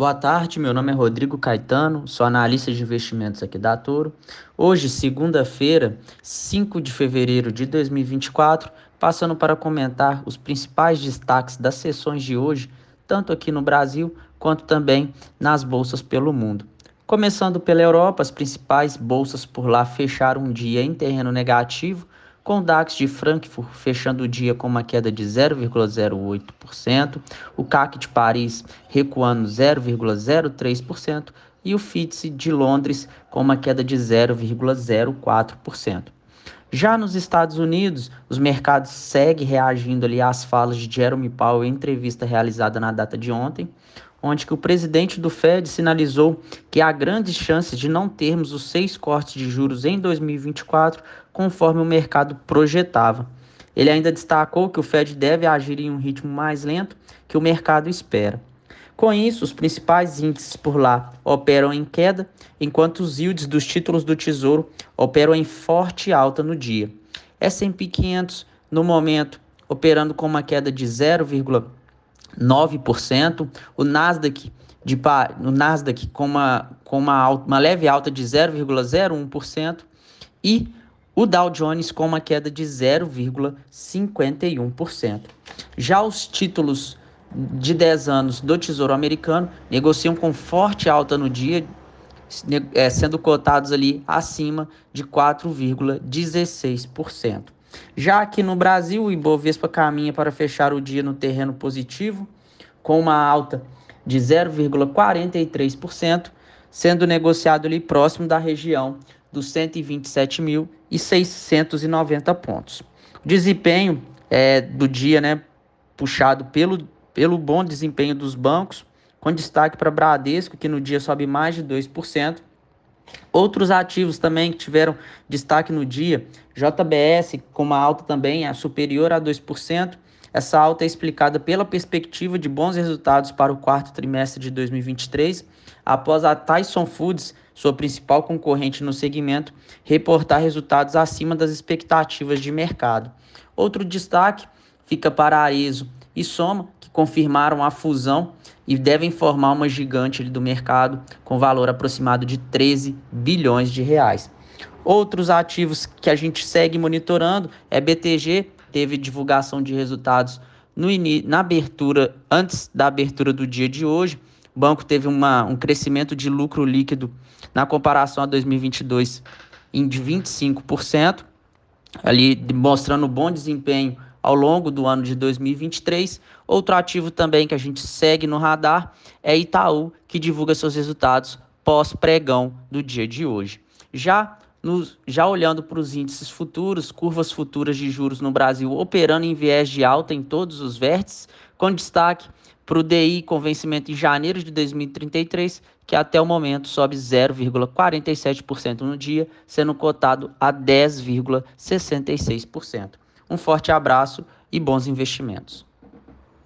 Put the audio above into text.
Boa tarde, meu nome é Rodrigo Caetano, sou analista de investimentos aqui da Toro. Hoje, segunda-feira, 5 de fevereiro de 2024, passando para comentar os principais destaques das sessões de hoje, tanto aqui no Brasil quanto também nas bolsas pelo mundo. Começando pela Europa, as principais bolsas por lá fecharam um dia em terreno negativo, com o DAX de Frankfurt fechando o dia com uma queda de 0,08%, o CAC de Paris recuando 0,03% e o FTSE de Londres com uma queda de 0,04%. Já nos Estados Unidos, os mercados seguem reagindo ali às falas de Jerome Powell em entrevista realizada na data de ontem, onde que o presidente do Fed sinalizou que há grandes chances de não termos os seis cortes de juros em 2024, conforme o mercado projetava. Ele ainda destacou que o Fed deve agir em um ritmo mais lento que o mercado espera. Com isso, os principais índices por lá operam em queda, enquanto os yields dos títulos do Tesouro operam em forte alta no dia. S&P 500, no momento, operando com uma queda de 0,9%, o Nasdaq de o Nasdaq com uma com uma, uma leve alta de 0,01% e o Dow Jones com uma queda de 0,51%. Já os títulos de 10 anos do Tesouro Americano negociam com forte alta no dia, é, sendo cotados ali acima de 4,16%. Já aqui no Brasil, o Ibovespa caminha para fechar o dia no terreno positivo, com uma alta de 0,43%, sendo negociado ali próximo da região dos 127.690 pontos. O desempenho é, do dia, né, puxado pelo pelo bom desempenho dos bancos, com destaque para Bradesco, que no dia sobe mais de 2%. Outros ativos também que tiveram destaque no dia, JBS com uma alta também é superior a 2%. Essa alta é explicada pela perspectiva de bons resultados para o quarto trimestre de 2023, após a Tyson Foods, sua principal concorrente no segmento, reportar resultados acima das expectativas de mercado. Outro destaque fica para a ESO e Soma, confirmaram a fusão e devem formar uma gigante do mercado com valor aproximado de 13 bilhões de reais. Outros ativos que a gente segue monitorando é BTG, teve divulgação de resultados no na abertura, antes da abertura do dia de hoje. O banco teve uma, um crescimento de lucro líquido na comparação a 2022 em de 25%, ali mostrando bom desempenho ao longo do ano de 2023. Outro ativo também que a gente segue no radar é Itaú, que divulga seus resultados pós-pregão do dia de hoje. Já nos, já olhando para os índices futuros, curvas futuras de juros no Brasil operando em viés de alta em todos os vértices, com destaque para o DI com vencimento em janeiro de 2033, que até o momento sobe 0,47% no dia, sendo cotado a 10,66%. Um forte abraço e bons investimentos.